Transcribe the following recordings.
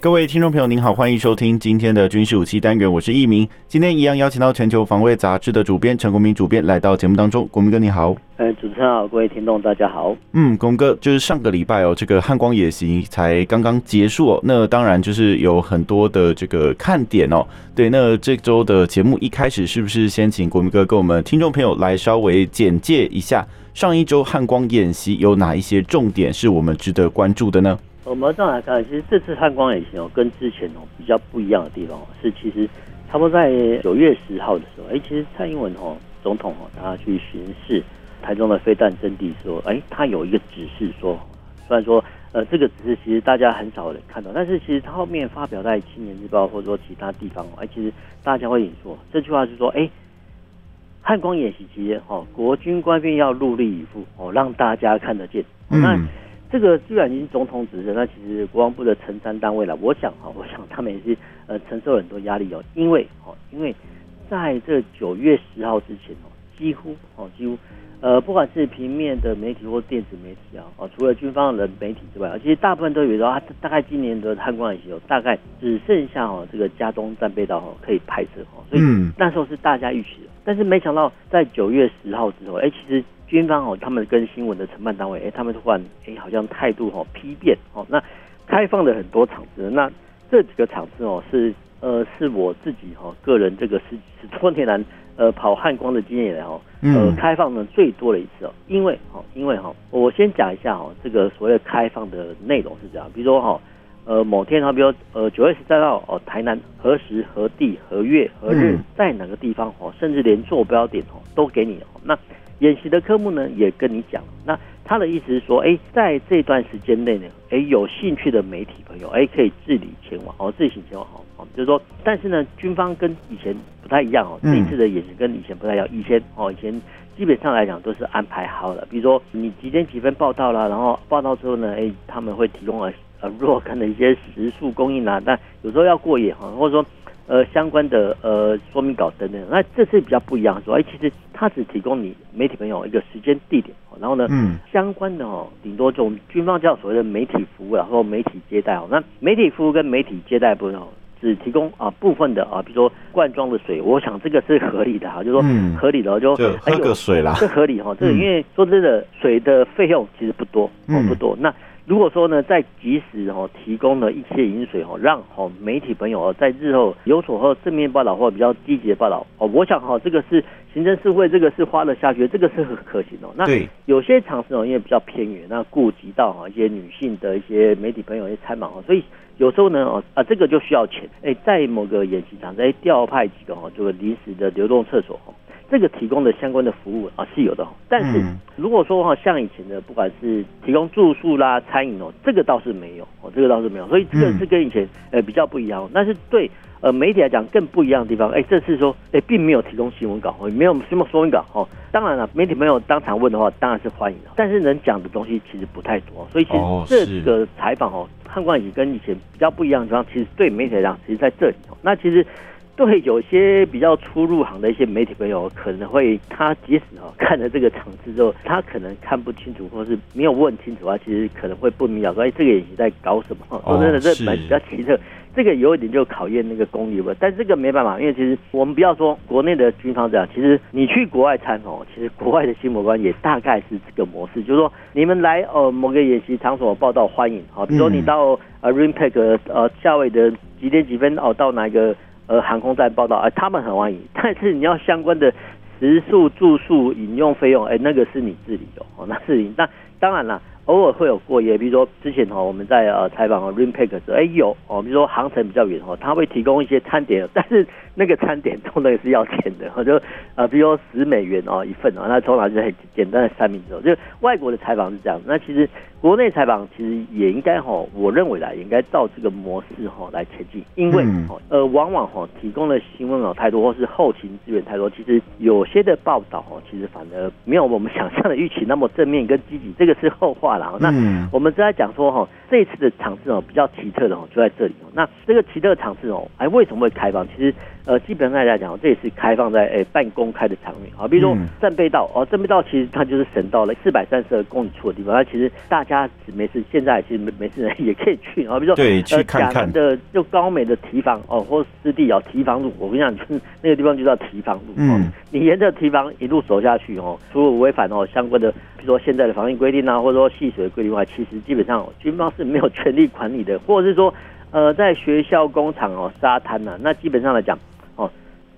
各位听众朋友，您好，欢迎收听今天的军事武器单元，我是易明。今天一样邀请到全球防卫杂志的主编陈国民主编来到节目当中。国民哥你好，呃，主持人好，各位听众大家好。嗯，国民哥就是上个礼拜哦，这个汉光演习才刚刚结束哦，那当然就是有很多的这个看点哦。对，那这周的节目一开始是不是先请国民哥跟我们听众朋友来稍微简介一下上一周汉光演习有哪一些重点是我们值得关注的呢？我们这样来看，其实这次汉光演习哦，跟之前哦比较不一样的地方是，其实差不多在九月十号的时候，哎，其实蔡英文哦总统哦，他去巡视台中的飞弹阵地说，哎，他有一个指示说，虽然说呃这个指示其实大家很少人看到，但是其实他后面发表在《青年日报》或者说其他地方，哎，其实大家会引述这句话是说，哎，汉光演习期间哦，国军官兵要全力以赴哦，让大家看得见。嗯。那这个居然已经总统指示，那其实国防部的承担单位了。我想哈，我想 他们也是呃承受很多压力哦，因为哦，因为在这九月十号之前哦，几乎哦几乎呃不管是平面的媒体或电子媒体啊哦，除了军方的媒体之外，其实大部分都以为说大概今年的汉光演习哦，大概只剩下哦这个加东战备道哦可以拍摄哦，所以那时候是大家预期的，但是没想到在九月十号之后，哎，其实。军方哦，他们跟新闻的承办单位，哎，他们突然哎，好像态度哦批变哦，那开放了很多场次，那这几个场次哦是呃是我自己哈个人这个十十多年来呃跑汉光的经验来哦，呃开放的最多的一次哦，因为哦因为哈我先讲一下哦这个所谓开放的内容是这样，比如说哈呃某天好，比如呃九月十三号哦台南何时何地何月何日在哪个地方哦，甚至连坐标点哦都给你哦那。演习的科目呢，也跟你讲。那他的意思是说，哎，在这段时间内呢，哎，有兴趣的媒体朋友，哎，可以自理前往哦，自行前往哦。就是说，但是呢，军方跟以前不太一样哦。这一次的演习跟以前不太一样。以前哦，以前基本上来讲都是安排好了，比如说你几点几分报到了，然后报到之后呢，哎，他们会提供了呃若干的一些食宿供应啊。但有时候要过夜哈，或者说。呃，相关的呃说明稿等等，那这次比较不一样，说哎，其实它只提供你媒体朋友一个时间地点，然后呢，嗯，相关的哦，顶多就军方叫所谓的媒体服务，然后媒体接待哦，那媒体服务跟媒体接待部分哦，只提供啊部分的啊，比如说罐装的水，我想这个是合理的哈，就是说合理的就喝个水啦，这合理哈，这个因为说真的，水的费用其实不多，哦不多，那。如果说呢，在及时哦提供了一些饮水哦，让哦媒体朋友哦在日后有所和正面报道或比较积极的报道哦，我想哈这个是行政事会，这个是花了下去，这个是很可行的。那有些场次哦因为比较偏远，那顾及到哈一些女性的一些媒体朋友一些参访哦，所以有时候呢哦啊这个就需要钱哎，在某个演习场再调派几个哦这个临时的流动厕所哦。这个提供的相关的服务啊是有的，但是如果说哈像以前的，不管是提供住宿啦、餐饮哦，这个倒是没有哦，这个倒是没有，所以这个是跟以前呃比较不一样。但是对呃媒体来讲更不一样的地方，哎，这次说哎并没有提供新闻稿，没有什么说明稿哦。当然了，媒体朋友当场问的话，当然是欢迎的，但是能讲的东西其实不太多，所以其实这个采访哦，汉光演习跟以前比较不一样的地方，其实对媒体来讲，其实在这里哦。那其实。对，有些比较初入行的一些媒体朋友，可能会他即使哦看了这个场次之后，他可能看不清楚，或是没有问清楚啊，其实可能会不明了，说哎，这个演习在搞什么？说真的，这蛮比较奇特，这个有一点就考验那个功力了。但这个没办法，因为其实我们不要说国内的军方这样，其实你去国外参哦，其实国外的新闻官也大概是这个模式，就是说你们来呃某个演习场所报道欢迎啊，比如说你到呃 RIMPAC 呃夏威的几点几分哦到哪一个。呃，航空站报道，哎，他们很欢迎，但是你要相关的食宿、住宿、饮用费用，哎，那个是你自理的哦，那是你。那当然了，偶尔会有过夜，比如说之前哈，我们在呃采访 r i n p a c k 的时，哎，有哦，比如说航程比较远哦，他会提供一些餐点，但是那个餐点通常是要钱的，就呃，比如说十美元哦一份哦，那通常是很简单的三明治，就外国的采访是这样，那其实国内采访其实也应该哈，我认为啦，也应该照这个模式哈来前进，因为呃，往往哈提供的新闻哦太多，或是后勤资源太多，其实有些的报道哦，其实反而没有我们想象的预期那么正面跟积极，这个是后话了。那我们正在讲说哈，这一次的场次哦比较奇特的哦就在这里哦，那这个奇特的场次哦，哎为什么会开放？其实呃基本上来讲，这也是开放在哎半公开的场面啊，比如说战备道哦，战备道其实它就是省道了四百三十二公里处的地方，那其实大。家没事，现在其实没没事人 也可以去啊，比如说对去看看呃，的就高美的堤防哦，或湿地哦，堤防路，我跟你讲，就 是那个地方就叫堤防路。嗯，你沿着堤防一路走下去哦，除了违反哦相关的，比如说现在的防疫规定啊，或者说戏水的规定外，其实基本上军方是没有 权利管理的，或者是说呃，在学校、工厂哦、沙滩呐，那基本上来讲哦，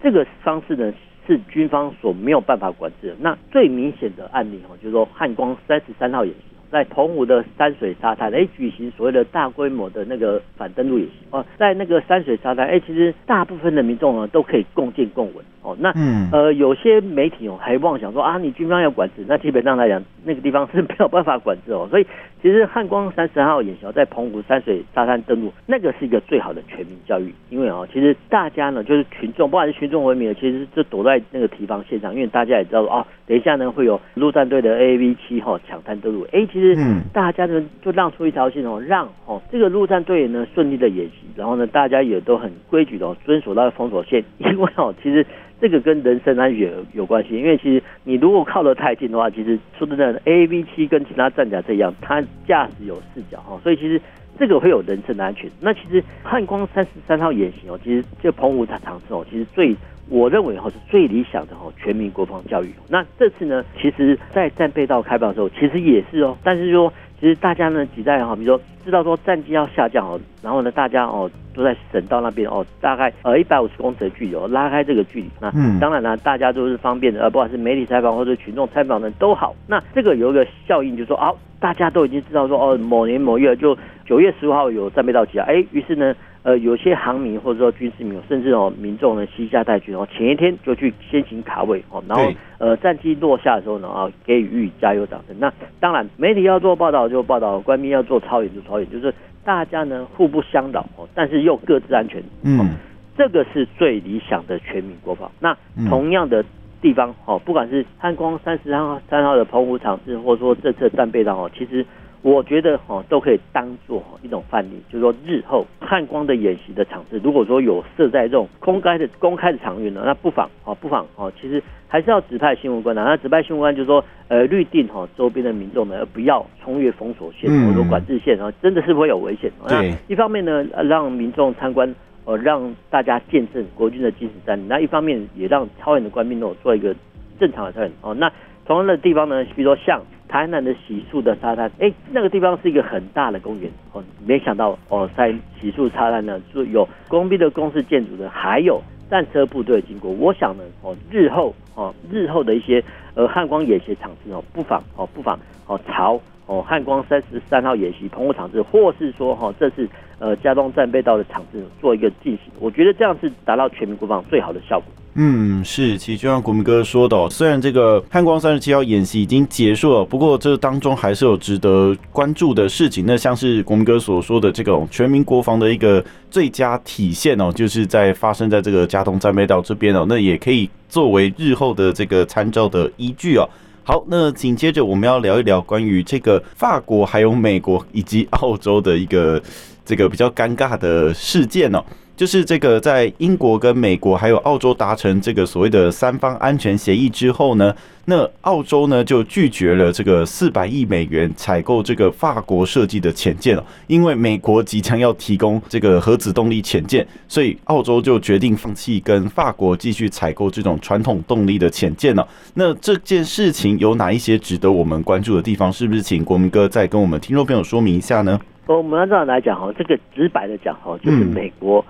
这个方式呢是军方所没有办法管制的。那最明显的案例哦，就是说汉光三十三号演习。在澎湖的山水沙滩，哎，举行所谓的大规模的那个反登陆演习哦，在那个山水沙滩，哎，其实大部分的民众呢都可以共见共闻哦。那嗯呃，有些媒体哦还妄想说啊，你军方要管制，那基本上来讲，那个地方是没有办法管制哦。所以其实汉光三十号演习在澎湖山水沙滩登陆，那个是一个最好的全民教育，因为哦，其实大家呢就是群众，不管是群众文明的，其实就躲在那个堤防现场，因为大家也知道哦，等一下呢会有陆战队的 AAV 七号抢滩登陆，哎，其实嗯，大家呢就让出一条线哦，让哦这个陆战队呢顺利的演习，然后呢大家也都很规矩的遵守那个封锁线，因为哦其实这个跟人身安全有关系，因为其实你如果靠得太近的话，其实说真的，AAV 七跟其他战甲这样，它驾驶有视角哈，所以其实这个会有人身的安全。那其实汉光三十三号演习哦，其实就澎湖场场次哦，其实最。我认为哦是最理想的哦全民国防教育。那这次呢，其实，在战备道开放的时候，其实也是哦。但是说，其实大家呢几代哈，比如说知道说战机要下降哦，然后呢，大家哦都在省道那边哦，大概呃一百五十公尺的距离哦，拉开这个距离。那当然呢，大家都是方便的，呃，不管是媒体采访或者群众采访呢都好。那这个有一个效应，就是说哦，大家都已经知道说哦，某年某月就九月十五号有战备到期啊，哎，于是呢。呃，有些航迷或者说军事迷，甚至哦民众呢携家带军哦，前一天就去先行卡位哦，然后呃战机落下的时候呢啊，给予加油掌声。那当然媒体要做报道就报道，官兵要做操演就操演，就是大家呢互不相扰哦，但是又各自安全。嗯，这个是最理想的全民国防。那同样的地方哦，不管是汉光三十三号三号的澎湖场次，或者说这次战备上哦，其实。我觉得哈，都可以当做一种范例，就是说日后汉光的演习的场次，如果说有设在这种公开的公开的场域呢，那不妨哦，不妨哦，其实还是要指派新闻官的。那指派新闻官就是说，呃，预定哈周边的民众呢，不要冲越封锁线或者说管制线，然后真的是会有危险。那一方面呢，让民众参观，呃，让大家见证国军的精实战力；那一方面也让操演的官兵呢做一个正常的操演。哦，那同样的地方呢，比如说像。台南的洗漱的沙滩，哎，那个地方是一个很大的公园哦。没想到哦，在洗漱沙滩呢，就有工兵的公事建筑的，还有战车部队经过。我想呢，哦，日后哦，日后的一些呃汉光演习场次哦，不妨哦，不妨哦，朝哦汉光三十三号演习澎湖场次，或是说哈，这次呃加东战备道的场次做一个进行。我觉得这样是达到全民国防最好的效果。嗯，是，其实就像国民哥说的哦，虽然这个汉光三十七号演习已经结束了，不过这当中还是有值得关注的事情。那像是国民哥所说的这种全民国防的一个最佳体现哦，就是在发生在这个加东战备道这边哦，那也可以作为日后的这个参照的依据哦。好，那紧接着我们要聊一聊关于这个法国、还有美国以及澳洲的一个这个比较尴尬的事件哦。就是这个，在英国跟美国还有澳洲达成这个所谓的三方安全协议之后呢，那澳洲呢就拒绝了这个四百亿美元采购这个法国设计的潜舰了，因为美国即将要提供这个核子动力潜舰，所以澳洲就决定放弃跟法国继续采购这种传统动力的潜舰了。那这件事情有哪一些值得我们关注的地方？是不是请国民哥再跟我们听众朋友说明一下呢？我们按照来讲哈，这个直白的讲哈，就是美国。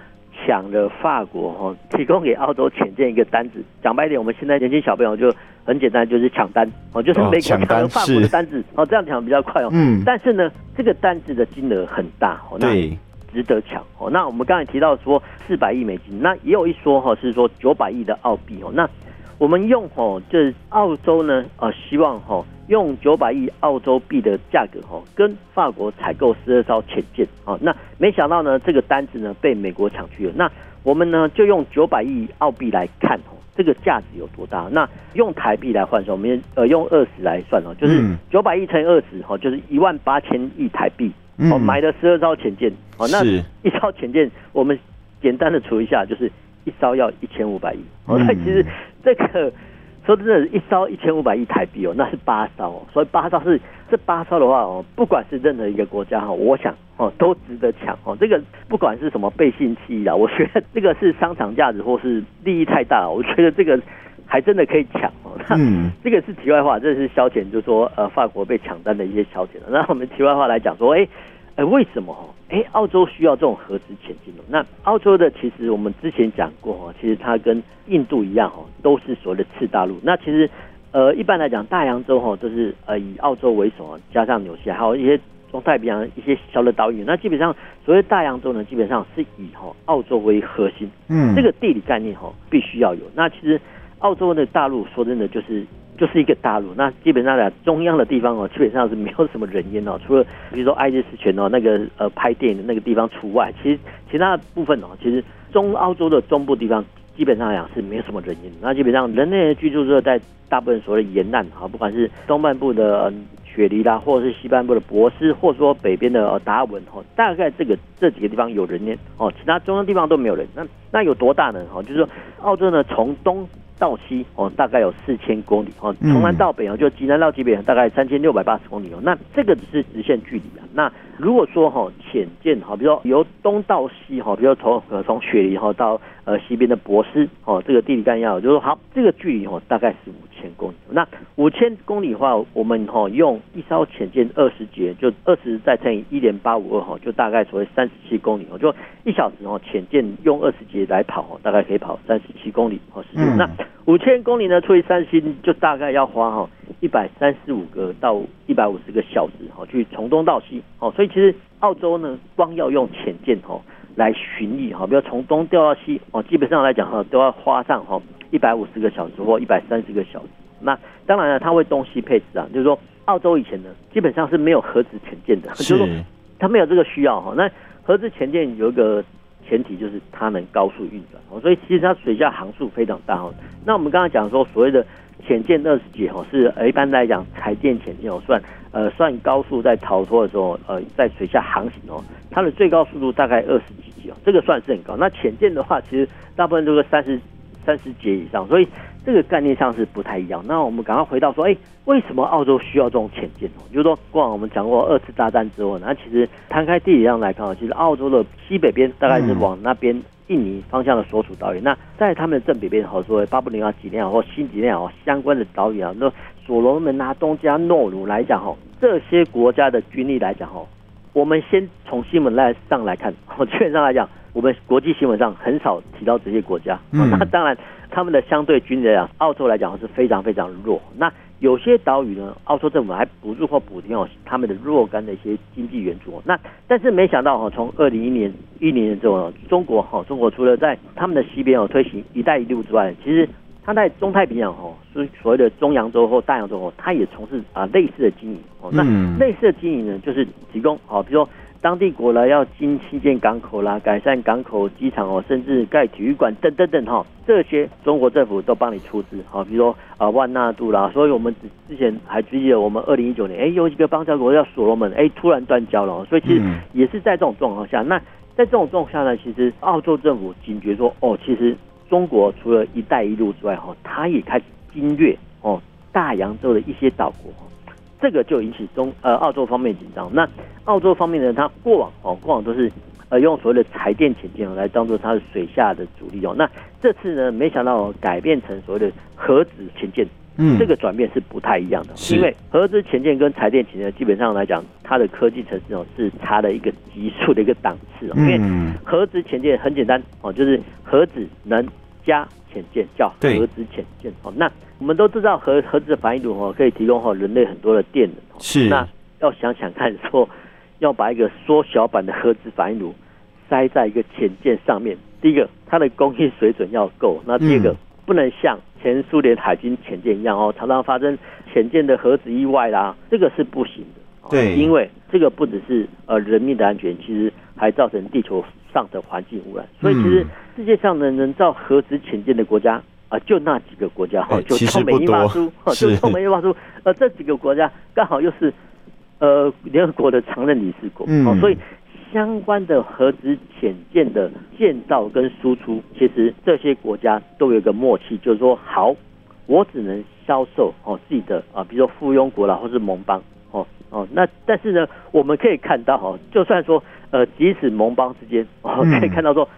抢了法国哈提供给澳洲潜舰一个单子，讲白一点，我们现在年轻小朋友就很简单，就是抢单哦，就是美国抢了法国的单子哦，这样讲比较快哦。嗯。但是呢，这个单子的金额很大哦，那值得抢哦。那我们刚才提到说四百亿美金，那也有一说哈是说九百亿的澳币哦。那我们用吼，就是澳洲呢，呃，希望吼用九百亿澳洲币的价格吼，跟法国采购十二艘潜舰，啊，那没想到呢，这个单子呢被美国抢去了。那我们呢就用九百亿澳币来看哦，这个价值有多大？那用台币来换算，我们呃用二十来算哦，就是九百亿乘以二十，哈，就是一万八千亿台币，哦，买了十二艘潜舰，哦，那一艘潜舰我们简单的除一下，就是。一烧要一千五百亿哦，那其实这个说真的，一烧一千五百亿台币哦，那是八烧哦，所以八烧是这八烧的话哦，不管是任何一个国家哈，我想哦都值得抢哦。这个不管是什么背信弃义啊，我觉得这个是商场价值或是利益太大，我觉得这个还真的可以抢哦。那这个是题外话，这是消遣，就是说呃法国被抢单的一些消遣。那我们题外话来讲说，哎。哎，为什么哦？哎，澳洲需要这种核子潜舰呢？那澳洲的其实我们之前讲过哈，其实它跟印度一样哈，都是所谓的次大陆。那其实呃，一般来讲，大洋洲哈都是呃以澳洲为首啊，加上纽西兰，还有一些中太平洋一些小的岛屿。那基本上所谓大洋洲呢，基本上是以哈澳洲为核心。嗯，这个地理概念哈必须要有。那其实澳洲的大陆说真的就是。就是一个大陆，那基本上呢，中央的地方哦，基本上是没有什么人烟哦，除了比如说爱丽丝泉哦，那个呃拍电影的那个地方除外，其实其他部分哦，其实中澳洲的中部地方基本上来讲是没有什么人烟，那基本上人类的居住热在大部分所谓的沿岸啊，不管是东半部的雪梨啦，或者是西半部的博斯，或者说北边的达尔文哦，大概这个这几个地方有人烟哦，其他中央地方都没有人。那那有多大呢？哦，就是说澳洲呢从东。到西哦，大概有四千公里哦，从南到北哦，就极南到极北大概三千六百八十公里哦。那这个只是直线距离啊。那如果说哈浅见哈，比如说由东到西哈，比如说从呃从雪梨哈到呃西边的博斯哦，这个地理概念要就是说好，这个距离哦大概是五千公里。那五千公里的话，我们哈用一艘潜舰二十节，就二十再乘以一点八五二哈，就大概所谓三十七公里哦，就一小时哦潜舰用二十节来跑哦，大概可以跑三十七公里哦时间。那五千公里呢，除以三十七，就大概要花哈一百三十五个到一百五十个小时哈，去从东到西哦。所以其实澳洲呢，光要用潜舰哈来巡弋哈，比如从东调到西哦，基本上来讲哈，都要花上哈一百五十个小时或一百三十个小时。那当然了，它会东西配置啊，就是说澳洲以前呢，基本上是没有核子潜舰的，就是说它没有这个需要哈。那核子潜舰有一个。前提就是它能高速运转哦，所以其实它水下航速非常大哦。那我们刚刚讲说所谓的潜舰二十节哦，是一般来讲柴电潜舰哦算呃算高速在逃脱的时候呃在水下航行哦，它的最高速度大概二十几节哦，这个算是很高。那潜舰的话，其实大部分都是三十三十节以上，所以。这个概念上是不太一样。那我们赶快回到说，哎，为什么澳洲需要这种潜舰哦？就是说，过往我们讲过二次大战之后，那其实摊开地理上来看，其实澳洲的西北边大概是往那边印尼方向的所属岛屿。那在他们的正北边，好说巴布纽亚几内亚或新几内亚相关的岛屿啊，那所罗门啊、东加、诺鲁来讲哈，这些国家的军力来讲哈，我们先从新闻来上来看，我基本上来讲，我们国际新闻上很少提到这些国家。那当然。他们的相对军力啊，澳洲来讲是非常非常弱。那有些岛屿呢，澳洲政府还补助或补贴哦他们的若干的一些经济援助。那但是没想到哈，从二零一年一年之后，中国哈，中国除了在他们的西边哦推行“一带一路”之外，其实它在中太平洋哦，所所谓的中洋洲或大洋洲哦，他也从事啊类似的经营哦。那类似的经营呢，就是提供哦，比如说。当地国呢要新建港口啦，改善港口、机场哦，甚至盖体育馆等等等哈，这些中国政府都帮你出资哦。比如说啊万纳度啦，所以我们之之前还记得我们二零一九年，哎有一个邦交国叫所罗门，哎突然断交了，所以其实也是在这种状况下。那在这种状况下呢，其实澳洲政府警觉说，哦，其实中国除了一带一路之外哈，它也开始经略哦大洋洲的一些岛国。这个就引起中呃澳洲方面紧张。那澳洲方面呢，它过往哦过往都是呃用所谓的柴电潜艇来当做它的水下的主力哦。那这次呢，没想到改变成所谓的核子潜舰，嗯，这个转变是不太一样的。是因为核子潜舰跟柴电潜舰基本上来讲，它的科技层次哦是差了一个级数的一个档次哦。因为核子潜舰很简单哦，就是核子能加潜舰叫核子潜舰哦。那我们都知道核核子反应炉哦，可以提供哈人类很多的电能。是。那要想想看，说 要把一个缩小版的核子反应炉塞在一个潜舰上面，第一个它的工艺水准要够，那第二个不能像前苏联海军潜舰一样哦，常常发生潜舰的核子意外啦，这个是不行的。对，因为这个不只是呃人命的安全，其实还造成地球上的环境污染。所以其实世界上能，能造核子潜舰的国家啊、呃，就那几个国家 哈、哦，就中美英法苏，就中美英法苏，呃，这几个国家刚好又是呃联合国的常任理事国，嗯、哦，所以。相关的核子潜舰的建造跟输出，其实这些国家都有一个默契，就是说，好，我只能销售哦自己的啊，比如说附庸国啦，或是盟邦哦哦，那但是呢，我们可以看到哦，就算说呃，即使盟邦之间哦，可以看到说，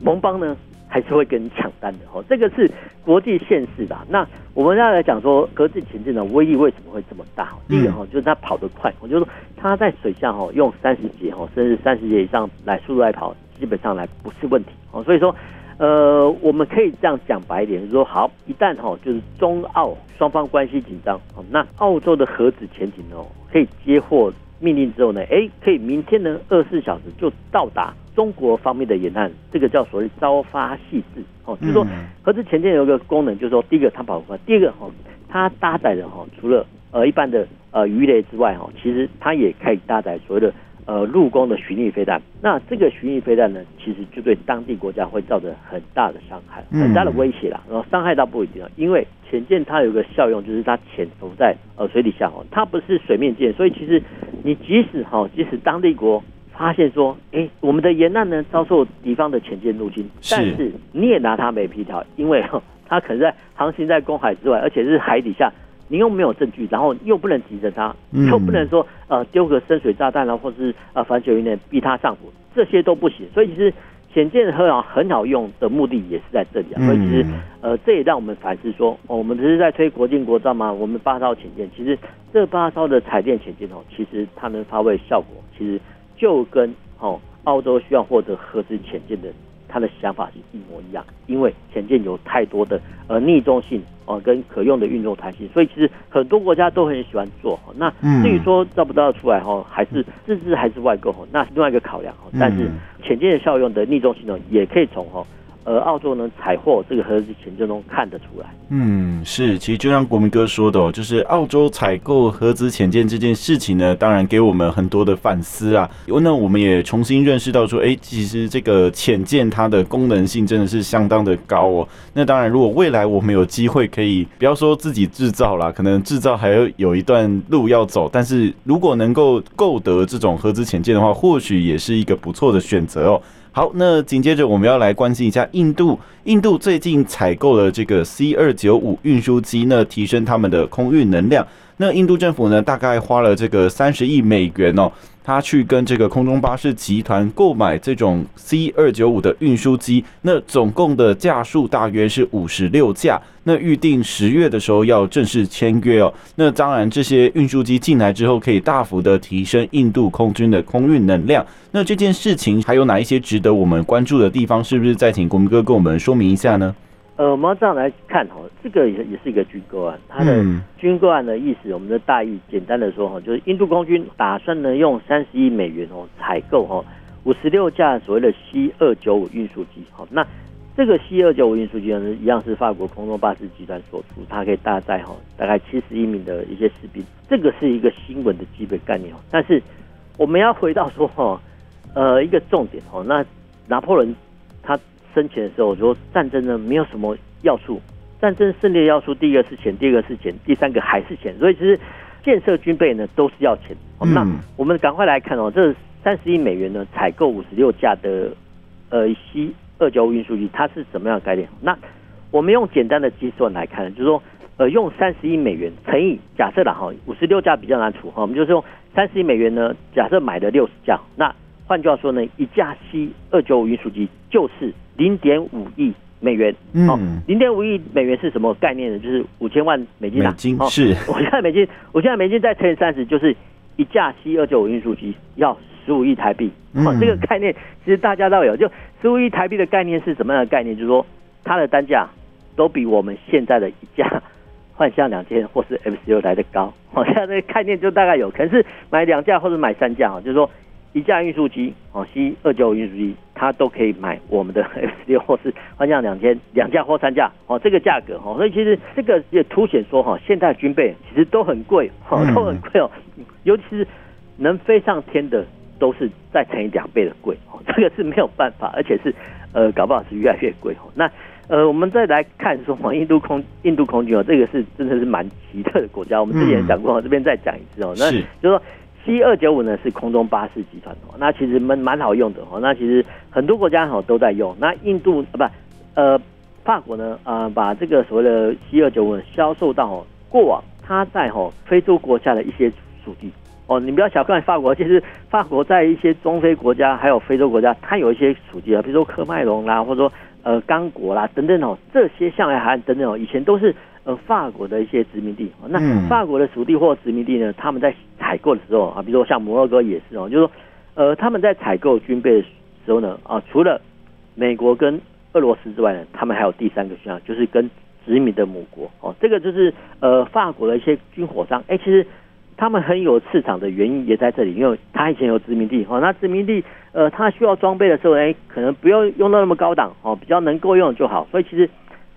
盟邦呢。还是会跟你抢单的哦，这个是国际现实的。那我们要来讲说，格子前进的威力为什么会这么大？第一个哈，就是它跑得快，我就说它在水下哈，用三十节哈，甚至三十节以上来速度来跑，基本上来不是问题哦。所以说，呃，我们可以这样讲白一点，就是说，好，一旦哈，就是中澳双方关系紧张，哦那澳洲的核子潜艇哦，可以接获命令之后呢，哎，可以明天呢二十四小时就到达。中国方面的沿岸，这个叫所谓朝发夕至哦，就是说核子潜艇有一个功能，就是说第一个它跑得快，第二个哦，它搭载的哈，除了呃一般的呃鱼雷之外哈，其实它也可以搭载所谓的呃陆攻的巡弋飞弹。那这个巡弋飞弹呢，其实就对当地国家会造成很大的伤害，很大的威胁啦。然后伤害倒不一定啊，因为潜舰它有个效用，就是它潜伏在呃水底下哦，它不是水面舰，所以其实你即使哈，即使当地国。发现说，哎、欸，我们的沿岸呢遭受敌方的潜舰入侵，但是你也拿它没皮条，因为 它可能在航行在公海之外，而且是海底下，你又没有证据，然后又不能提着它，又不能说呃丢个深水炸弹啊，或是呃反水云呢逼他上浮，这些都不行。所以其实潜舰很好很好用的目的也是在这里啊。所以其实呃这也让我们反思说，哦，我们只是在推国进国造吗？我们八艘潜舰，其实这八艘的彩电潜舰哦，其实它能发挥效果，其实。就跟哦，澳洲需要获得核子潜舰的，他的想法是一模一样，因为潜舰有太多的呃逆中性哦，跟可用的运动弹性，所以其实很多国家都很喜欢做。那至于说造不造出来哈，还是自制还是外购，那是另外一个考量。但是潜舰的效用的逆中性呢，也可以从哈。而澳洲呢，采货这个核子潜舰中看得出来。嗯，是，其实就像国民哥说的哦，就是澳洲采购核子潜舰这件事情呢，当然给我们很多的反思啊。那我们也重新认识到说，哎，其实这个潜舰它的功能性真的是相当的高哦。那当然，如果未来我们有机会可以，不要说自己制造啦，可能制造还要有一段路要走。但是如果能够购得这种核子潜舰的话，或许也是一个不错的选择哦。好，那紧接着我们要来关心一下印度。印度最近采购了这个 C 二九五运输机，那提升他们的空运能量。那印度政府呢，大概花了这个三十亿美元哦。他去跟这个空中巴士集团购买这种 C 二九五的运输机，那总共的架数大约是五十六架，那预定十月的时候要正式签约哦。那当然，这些运输机进来之后，可以大幅的提升印度空军的空运能量。那这件事情还有哪一些值得我们关注的地方？是不是再请国铭哥跟我们说明一下呢？呃，我们要这样来看哈，这个也也是一个军购案，它的军购案的意思，我们的大意简单的说哈，就是印度空军打算呢用三十亿美元哦采购哈五十六架所谓的 C 二九五运输机，好，那这个 C 二九五运输机呢一样是法国空中巴士集团所出，它可以搭载哈大概七十一名的一些士兵，这个是一个新闻的基本概念哦，但是我们要回到说哈，呃一个重点哦，那拿破仑他。生前的时候，我说战争呢没有什么要素，战争胜利的要素第一个是钱，第二个是钱，第三个还是钱。所以其实建设军备呢都是要钱。那我们赶快来看哦，这三十亿美元呢采购五十六架的呃 C 二九五运输机，它是什么样的概念？那我们用简单的计算来看，就是说呃用三十亿美元乘以假设了哈，五十六架比较难除哈，我们就是用三十亿美元呢，假设买了六十架，那换句话说呢，一架 C 二九五运输机就是。零点五亿美元，哦，零点五亿美元是什么概念呢？就是五千万美金啊，美金是，我现在美金，我现在美金再乘以三十，就是一架 C 二九五运输机要十五亿台币。哦，这个概念其实大家都有，就十五亿台币的概念是什么样的概念？就是说它的单价都比我们现在的一架幻象两千或是 F 十六来的高。哦，现在这个概念就大概有，可能是买两架或者买三架啊，就是说一架运输机哦，C 二九五运输机。它都可以买我们的 F 十六或是幻象两千两架或三架哦，这个价格哦，所以其实这个也凸显说哈，现代军备其实都很贵哦，都很贵哦，尤其是能飞上天的都是再乘以两倍的贵哦，这个是没有办法，而且是呃搞不好是越来越贵哦。那呃我们再来看说嘛，印度空印度空军哦，这个是真的是蛮奇特的国家，我们之前讲过，这边再讲一次哦，那就是说。C 二九五呢是空中巴士集团哦，那其实蛮蛮好用的哦，那其实很多国家哈都在用。那印度啊不呃法国呢啊、呃、把这个所谓的 C 二九五销售到过往它在哈非洲国家的一些属地哦，你不要小看法国，其实法国在一些中非国家还有非洲国家，它有一些属地啊，比如说科麦隆啦，或者说呃刚果啦等等哦，这些象牙海岸等等哦，以前都是。呃，法国的一些殖民地，那法国的属地或殖民地呢，他们在采购的时候啊，比如说像摩洛哥也是哦，就是说，呃，他们在采购军备的时候呢，啊，除了美国跟俄罗斯之外呢，他们还有第三个选项，就是跟殖民的母国哦，这个就是呃法国的一些军火商，哎，其实他们很有市场的原因也在这里，因为他以前有殖民地哦，那殖民地呃，他需要装备的时候，哎，可能不用用到那么高档哦，比较能够用就好，所以其实。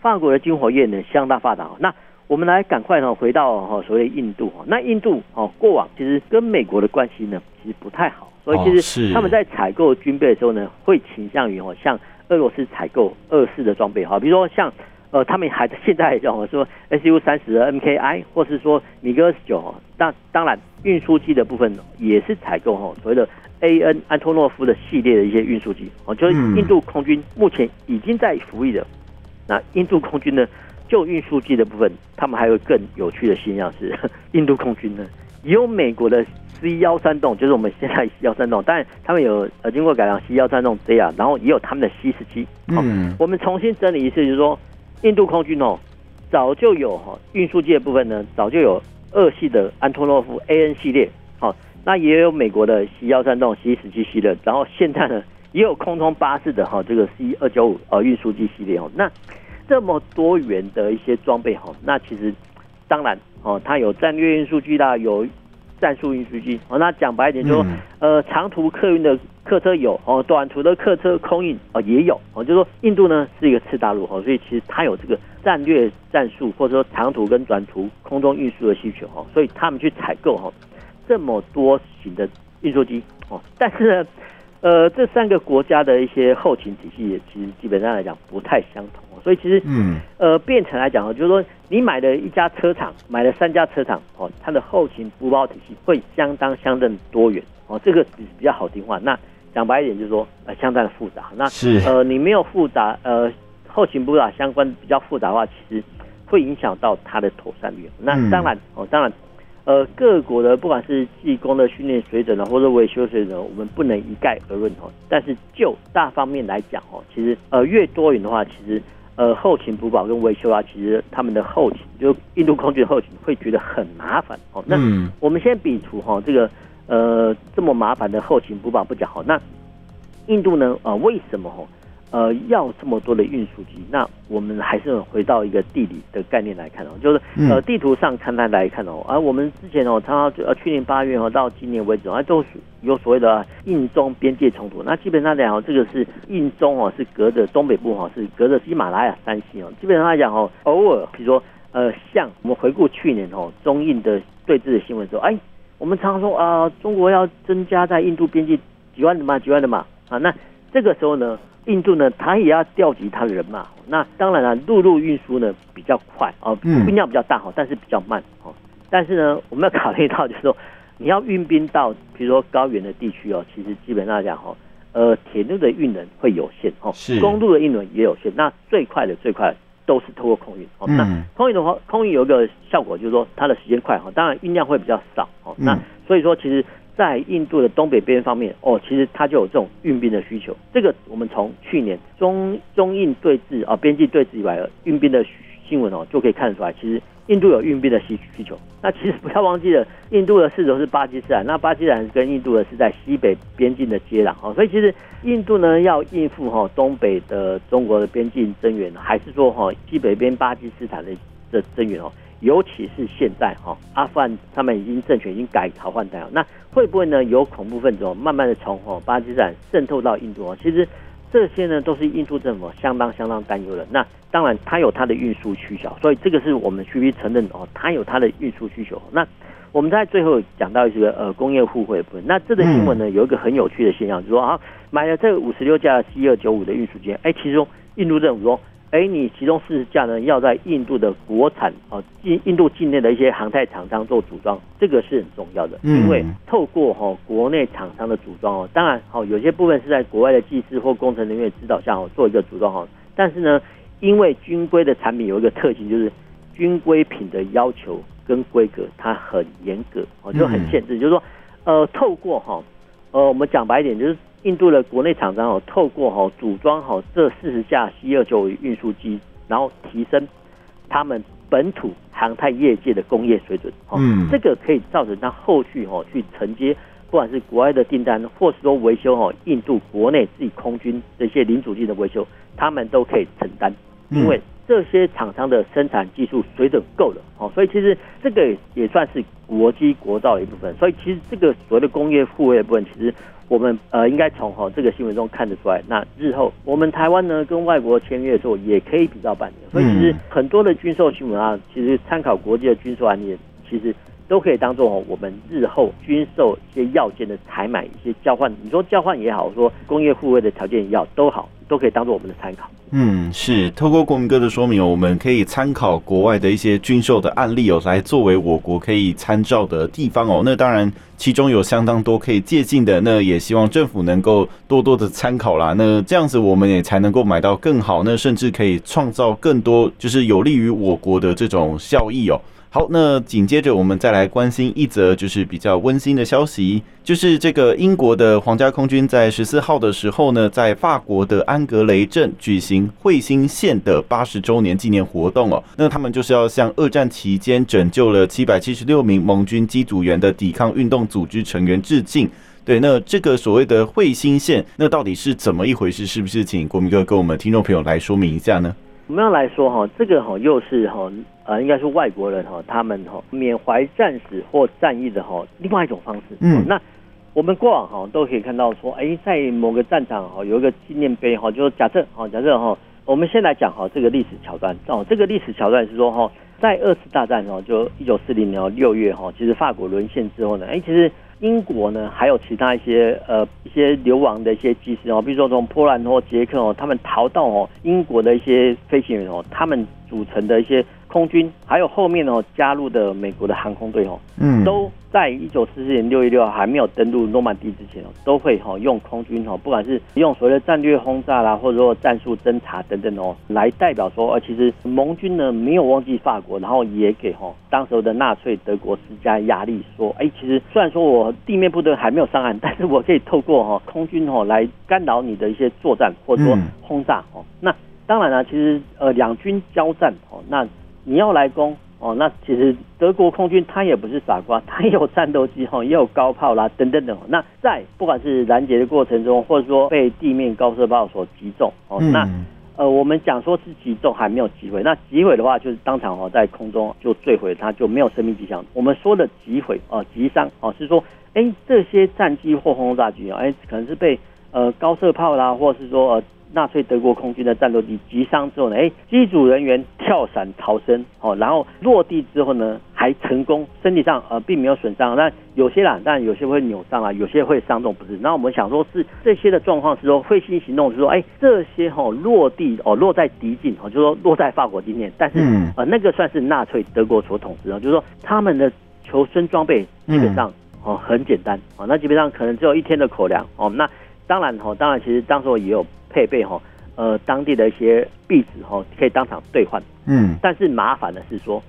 法国的军火业呢相当发达，那我们来赶快呢回到哈所谓印度哈，那印度哦过往其实跟美国的关系呢其实不太好，所以其实他们在采购军备的时候呢会倾向于哦向俄罗斯采购俄式的装备哈，比如说像呃他们还现在讲说 Su 三十的 MKI 或是说米格二十九，当当然运输机的部分也是采购哈所谓的 AN 安托诺夫的系列的一些运输机哦，就是印度空军目前已经在服役的。那印度空军呢？就运输机的部分，他们还有更有趣的现象是，印度空军呢也有美国的 C 幺三栋，就是我们现在 C 幺三洞，当然他们有呃经过改良 C 幺三洞 J 啊，然后也有他们的 C 十七。嗯，我们重新整理一次，就是说，印度空军哦，早就有哈运输机的部分呢，早就有二系的安托诺夫 AN 系列，好，那也有美国的 C 幺三栋 C 十七系列，然后现在呢。也有空中巴士的哈，这个 C 二九五呃运输机系列哦，那这么多元的一些装备哈，那其实当然哦，它有战略运输机啦，有战术运输机哦。那讲白一点，就说呃长途客运的客车有哦，短途的客车空运哦也有哦。就说印度呢是一个次大陆哦，所以其实它有这个战略战术或者说长途跟短途空中运输的需求哦，所以他们去采购哈这么多型的运输机哦，但是呢。呃，这三个国家的一些后勤体系，其实基本上来讲不太相同，所以其实，嗯，呃，变成来讲就是说你买了一家车厂，买了三家车厂，哦，它的后勤补包体系会相当相当多元，哦，这个比比较好听话。那讲白一点就是说，呃，相当的复杂。那是呃，你没有复杂，呃，后勤补保相关比较复杂的话，其实会影响到它的妥善率。那当然，哦，当然。呃，各国的不管是技工的训练水准呢，或者维修水准，我们不能一概而论哦。但是就大方面来讲哦，其实呃越多元的话，其实呃后勤补保跟维修啊，其实他们的后勤就印度空军后勤会觉得很麻烦哦。那我们先比除哈这个呃这么麻烦的后勤补保不讲好，那印度呢呃为什么哈？呃，要这么多的运输机，那我们还是回到一个地理的概念来看哦，就是呃地图上看它来看哦，而我们之前哦，它呃去年八月哦到今年为止，啊都是有所谓的印中边界冲突。那基本上来讲，这个是印中哦是隔着东北部哈，是隔着喜马拉雅山系哦。基本上来讲哦，偶尔比如说呃，像我们回顾去年哦中印的对峙的新闻的时候，哎，我们常常说啊，中国要增加在印度边界几万的嘛，几万的嘛啊，那这个时候呢？印度呢，它也要调集它的人马。那当然了，陆路运输呢比较快哦，运量比较大哈，但是比较慢哦。但是呢，我们要考虑到就是说，你要运兵到比如说高原的地区哦，其实基本上来讲哈，呃，铁路的运能会有限哦，公路的运能也有限。那最快的最快的都是透过空运哦。那空运的话，空运有一个效果就是说它的时间快哈，当然运量会比较少哦。那所以说其实。在印度的东北边方面，哦，其实它就有这种运兵的需求。这个我们从去年中中印对峙啊，边境对峙以外的运兵的新闻哦，就可以看出来，其实印度有运兵的需需求。那其实不要忘记了，印度的势头是巴基斯坦，那巴基斯坦跟印度的是在西北边境的接壤哦，所以其实印度呢要应付哈东北的中国的边境增援，还是说哈西北边巴基斯坦的的增援哦。尤其是现在哈，阿富汗他们已经政权已经改朝换代了，那会不会呢？有恐怖分子哦，慢慢的从哈巴基斯坦渗透到印度哦？其实这些呢都是印度政府相当相当担忧的。那当然，它有它的运输需求，所以这个是我们必须承认哦，它有它的运输需求。那我们在最后讲到一个呃工业互惠的部分。那这个新闻呢有一个很有趣的现象，就是说啊，买了这五十六架 C 二九五的运输机，哎，其中印度政府说。哎，你其中四十架呢，要在印度的国产啊，印印度境内的一些航太厂商做组装，这个是很重要的。因为透过哈国内厂商的组装哦，当然好有些部分是在国外的技师或工程人员指导下哦做一个组装哈。但是呢，因为军规的产品有一个特性，就是军规品的要求跟规格它很严格哦，就很限制。就是说，呃，透过哈，呃，我们讲白一点就是。印度的国内厂商哦，透过哈组装好这四十架 C 二九五运输机，然后提升他们本土航太业界的工业水准。嗯，这个可以造成他后续哈去承接，不管是国外的订单，或是说维修哈印度国内自己空军这些零组件的维修，他们都可以承担，因为这些厂商的生产技术水准够了。哦，所以其实这个也算是国机国造的一部分。所以其实这个所谓的工业护卫部分，其实。我们呃应该从哈这个新闻中看得出来，那日后我们台湾呢跟外国签约的时候也可以比照半年。所以其实很多的军售新闻啊，其实参考国际的军售案例，其实都可以当做我们日后军售一些要件的采买一些交换。你说交换也好，说工业互惠的条件也好，都好，都可以当做我们的参考。嗯，是透过国民哥的说明，我们可以参考国外的一些军售的案例哦，来作为我国可以参照的地方哦。那当然，其中有相当多可以借鉴的，那也希望政府能够多多的参考啦。那这样子，我们也才能够买到更好，那甚至可以创造更多，就是有利于我国的这种效益哦。好，那紧接着我们再来关心一则就是比较温馨的消息，就是这个英国的皇家空军在十四号的时候呢，在法国的安格雷镇举行彗星线的八十周年纪念活动哦。那他们就是要向二战期间拯救了七百七十六名盟军机组员的抵抗运动组织成员致敬。对，那这个所谓的彗星线，那到底是怎么一回事？是不是请国民哥跟我们听众朋友来说明一下呢？我们要来说哈，这个哈又是哈呃，应该是外国人哈，他们哈缅怀战死或战役的哈另外一种方式。嗯，那我们过往哈都可以看到说，哎，在某个战场哈有一个纪念碑哈，就是假设哈，假设哈，我们先来讲哈这个历史桥段哦，这个历史桥段是说哈，在二次大战哦，就一九四零年六月哈，其实法国沦陷之后呢，哎，其实。英国呢，还有其他一些呃一些流亡的一些机师哦，比如说从波兰或捷克哦，他们逃到哦英国的一些飞行员哦，他们组成的一些。空军还有后面哦加入的美国的航空队哦，嗯，都在一九四四年六月六号还没有登陆诺曼底之前哦，都会哈用空军哦，不管是用所谓的战略轰炸啦，或者说战术侦察等等哦，来代表说，呃，其实盟军呢没有忘记法国，然后也给哈当时的纳粹德国施加压力，说，哎，其实虽然说我地面部队还没有上岸，但是我可以透过哈空军哦来干扰你的一些作战或者说轰炸哦。那当然了，其实呃两军交战哦，那你要来攻哦，那其实德国空军它也不是傻瓜，它也有战斗机哈，也有高炮啦等等等。那在不管是拦截的过程中，或者说被地面高射炮所击中哦，那呃我们讲说是击中还没有击毁，那击毁的话就是当场哦在空中就坠毁，它就没有生命迹象。我们说的击毁哦击伤哦是说，哎这些战机或轰炸机啊，哎可能是被呃高射炮啦，或者是说呃。纳粹德国空军的战斗机击伤之后呢，哎，机组人员跳伞逃生，哦，然后落地之后呢，还成功身体上呃并没有损伤，那有些啦，但有些会扭伤啊，有些会伤重不治。那我们想说是这些的状况是说彗星行动是说，哎，这些哈、哦、落地哦落在敌境哦，就是说落在法国地面，但是呃那个算是纳粹德国所统治的，就是说他们的求生装备基本上哦很简单哦，那基本上可能只有一天的口粮哦，那当然哦，当然其实当时也有。配备哈，呃，当地的一些币值哈，可以当场兑换。嗯，但是麻烦的是说，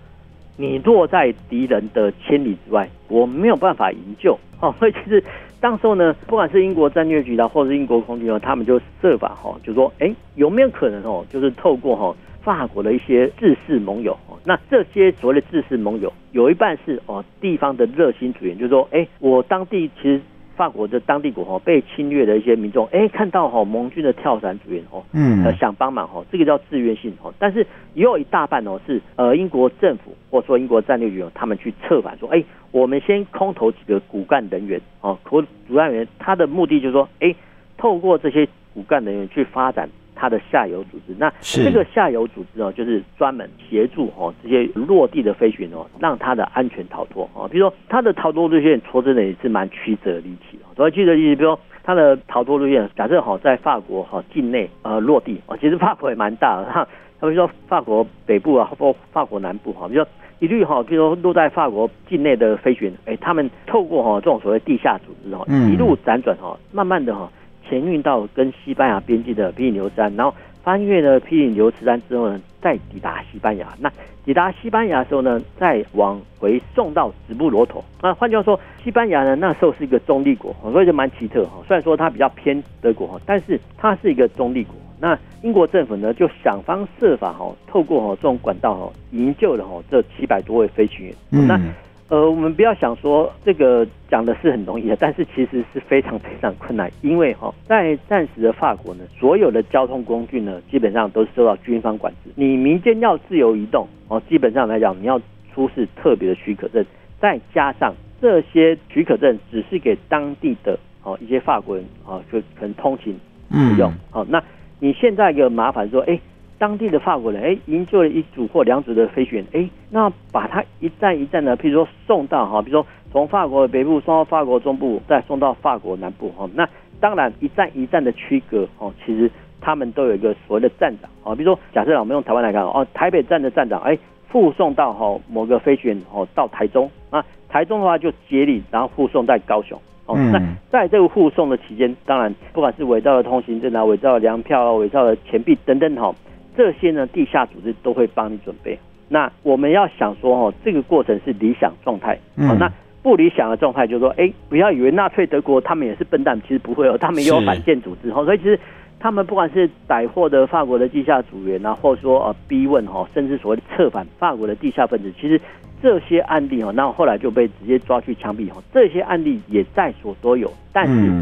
你落在敌人的千里之外，我没有办法营救。哦，所 以其实当时候呢，不管是英国战略局的，或者是英国空军哦，他们就设法哈，就说，哎，有没有可能哦，就是透过哈法国的一些志士盟友，那这些所谓的志士盟友，有一半是哦地方的热心组员，就是说，哎，我当地其实。法国的当地国哈被侵略的一些民众，哎，看到哈盟军的跳伞组员哦，嗯，想帮忙哈，这个叫自愿性哦。但是也有一大半哦是呃英国政府或者说英国战略局哦，他们去策反说，哎，我们先空投几个骨干人员哦，骨干人员他的目的就是说，哎，透过这些骨干人员去发展它的下游组织。那这个下游组织哦，就是专门协助哦这些落地的飞行员哦，让它的安全逃脱哦。比如说它的逃脱路线，说真的也是蛮曲折离奇的。所以曲折离奇，比如说它的逃脱路线，假设好在法国哈境内呃落地哦，其实法国也蛮大的。哈 他比如说法国北部啊，或法国南部哈，比如说。一律哈，比如说落在法国境内的飞行员，哎，他们透过哈这种所谓地下组织哈，一路辗转哈，慢慢的哈前运到跟西班牙边境的皮里牛山，然后翻越了皮里牛斯山之后呢，再抵达西班牙。那抵达西班牙的时候呢，再往回送到直布罗陀。那换句话说，西班牙呢那时候是一个中立国，所以就蛮奇特哈。虽然说它比较偏德国哈，但是它是一个中立国。那英国政府呢，就想方设法哈，透过哈这种管道哈，营救了哈这七百多位飞行员。嗯、那呃，我们不要想说这个讲的是很容易的，但是其实是非常非常困难，因为哈在暂时的法国呢，所有的交通工具呢，基本上都是受到军方管制。你民间要自由移动哦，基本上来讲，你要出示特别的许可证，再加上这些许可证只是给当地的哦一些法国人啊，就可能通勤使用。好，那。你现在一个麻烦说，哎，当地的法国人，哎，营救了一组或两组的飞行员，哎，那把他一站一站的，譬如说送到哈，比如说从法国的北部送到法国中部，再送到法国南部哈，那当然一站一站的区隔哦，其实他们都有一个所谓的站长啊，比如说假设我们用台湾来看哦，台北站的站长，哎，护送到哈某个飞行员哦到台中啊，台中的话就接力，然后护送在高雄。哦，那在这个护送的期间，当然不管是伪造的通行证啊、伪造的粮票啊、伪造的钱币等等哈，这些呢地下组织都会帮你准备。那我们要想说哦，这个过程是理想状态。好，那不理想的状态就是说，哎，不要以为纳粹德国他们也是笨蛋，其实不会哦，他们也有反间组织哈。所以其实他们不管是逮获的法国的地下组员啊，或者说呃逼问哈，甚至所谓的策反法国的地下分子，其实。这些案例哦，那后来就被直接抓去枪毙哦。这些案例也在所都有，但是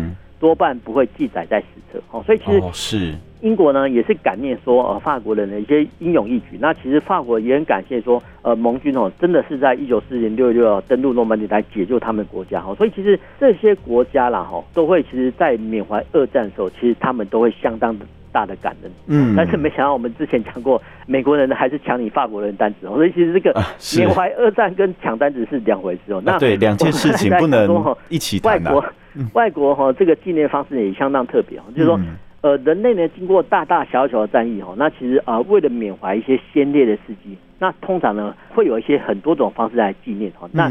多半不会记载在史册哦。所以其实是英国呢，也是感念说呃法国人的一些英勇义举。那其实法国也很感谢说呃盟军哦，真的是在一九四零年六月六号登陆诺曼底来解救他们国家哦。所以其实这些国家啦哈，都会其实在缅怀二战的时候，其实他们都会相当的。大的感恩，嗯，但是没想到我们之前讲过，美国人还是抢你法国人单子哦，所以其实这个缅怀二战跟抢单子是两回事哦。那对两件事情不能一起谈。外国外国哈这个纪念方式也相当特别哦，就是说呃人类呢经过大大小小的战役哈，那其实啊为了缅怀一些先烈的事迹，那通常呢会有一些很多种方式来纪念哈。那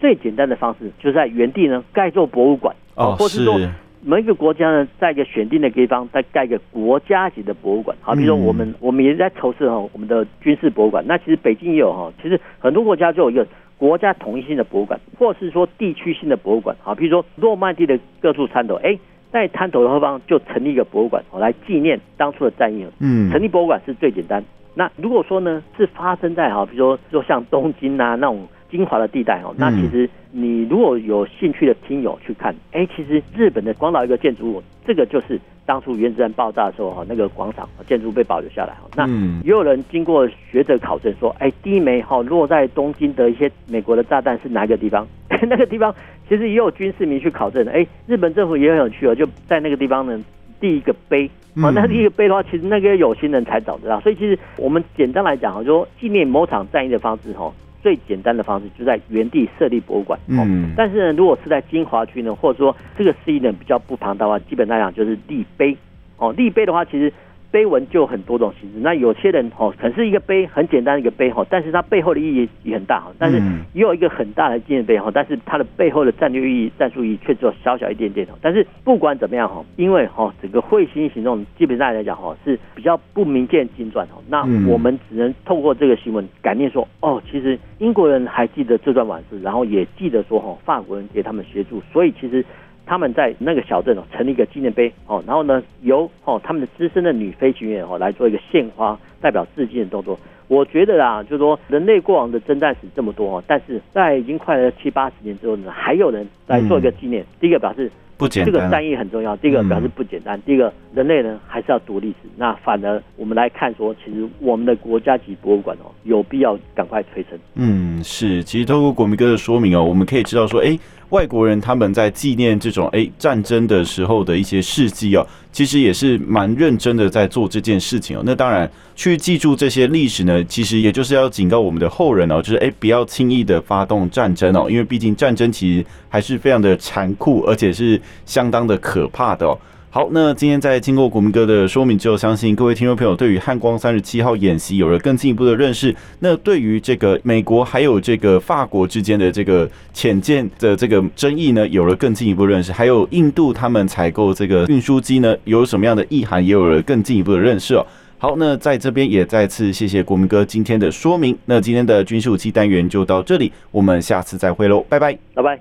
最简单的方式就是在原地呢盖座博物馆哦，或是说。每一个国家呢，在一个选定的地方再盖一个国家级的博物馆，好，比如说我们我们也在筹设哈我们的军事博物馆。那其实北京也有哈，其实很多国家就有一个国家统一性的博物馆，或是说地区性的博物馆，好，比如说诺曼底的各处滩头，哎，在滩头的后方就成立一个博物馆，好，来纪念当初的战役。嗯，成立博物馆是最简单。那如果说呢，是发生在哈，比如说就像东京啊那种。精华的地带哦，那其实你如果有兴趣的听友去看，哎、欸，其实日本的广岛一个建筑物，这个就是当初原子弹爆炸的时候哈，那个广场建筑被保留下来哈。那也有人经过学者考证说，哎、欸，第一枚哈落在东京的一些美国的炸弹是哪个地方？那个地方其实也有军事迷去考证的。哎、欸，日本政府也很有趣哦，就在那个地方呢，第一个碑啊，那第一个碑的话，其实那个有心人才找得到。所以其实我们简单来讲啊，就说纪念某场战役的方式哈。最简单的方式就在原地设立博物馆，嗯，但是呢，如果是在金华区呢，或者说这个市域呢比较不庞大的话，基本上讲就是立碑，哦，立碑的话其实。碑文就很多种形式，那有些人哦，可能是一个碑，很简单的一个碑哈，但是它背后的意义也很大哈，但是也有一个很大的纪念碑哈，但是它的背后的战略意义、战术意义却只有小小一点点哈。但是不管怎么样哈，因为哈整个彗星行动基本上来讲哈是比较不明见经传哈，那我们只能透过这个新闻感念说哦，其实英国人还记得这段往事，然后也记得说哈法国人给他们协助，所以其实。他们在那个小镇哦，成立一个纪念碑哦，然后呢，由哦他们的资深的女飞行员哦来做一个献花，代表致敬的动作。我觉得啊，就是说人类过往的征战史这么多哦，但是在已经快了七八十年之后呢，还有人来做一个纪念。第一个表示不简单，这个战役很重要；第一个表示不简单；第一个人类呢还是要读历史。那反而我们来看说，其实我们的国家级博物馆哦，有必要赶快推陈。嗯，是。其实透过国民哥的说明哦，我们可以知道说，哎。外国人他们在纪念这种诶战争的时候的一些事迹哦，其实也是蛮认真的在做这件事情哦。那当然，去记住这些历史呢，其实也就是要警告我们的后人哦，就是诶不要轻易的发动战争哦，因为毕竟战争其实还是非常的残酷，而且是相当的可怕的哦。好，那今天在经过国民哥的说明之后，相信各位听众朋友对于汉光三十七号演习有了更进一步的认识。那对于这个美国还有这个法国之间的这个潜舰的这个争议呢，有了更进一步认识。还有印度他们采购这个运输机呢，有什么样的意涵，也有了更进一步的认识哦。好，那在这边也再次谢谢国民哥今天的说明。那今天的军事武器单元就到这里，我们下次再会喽，拜拜，拜拜。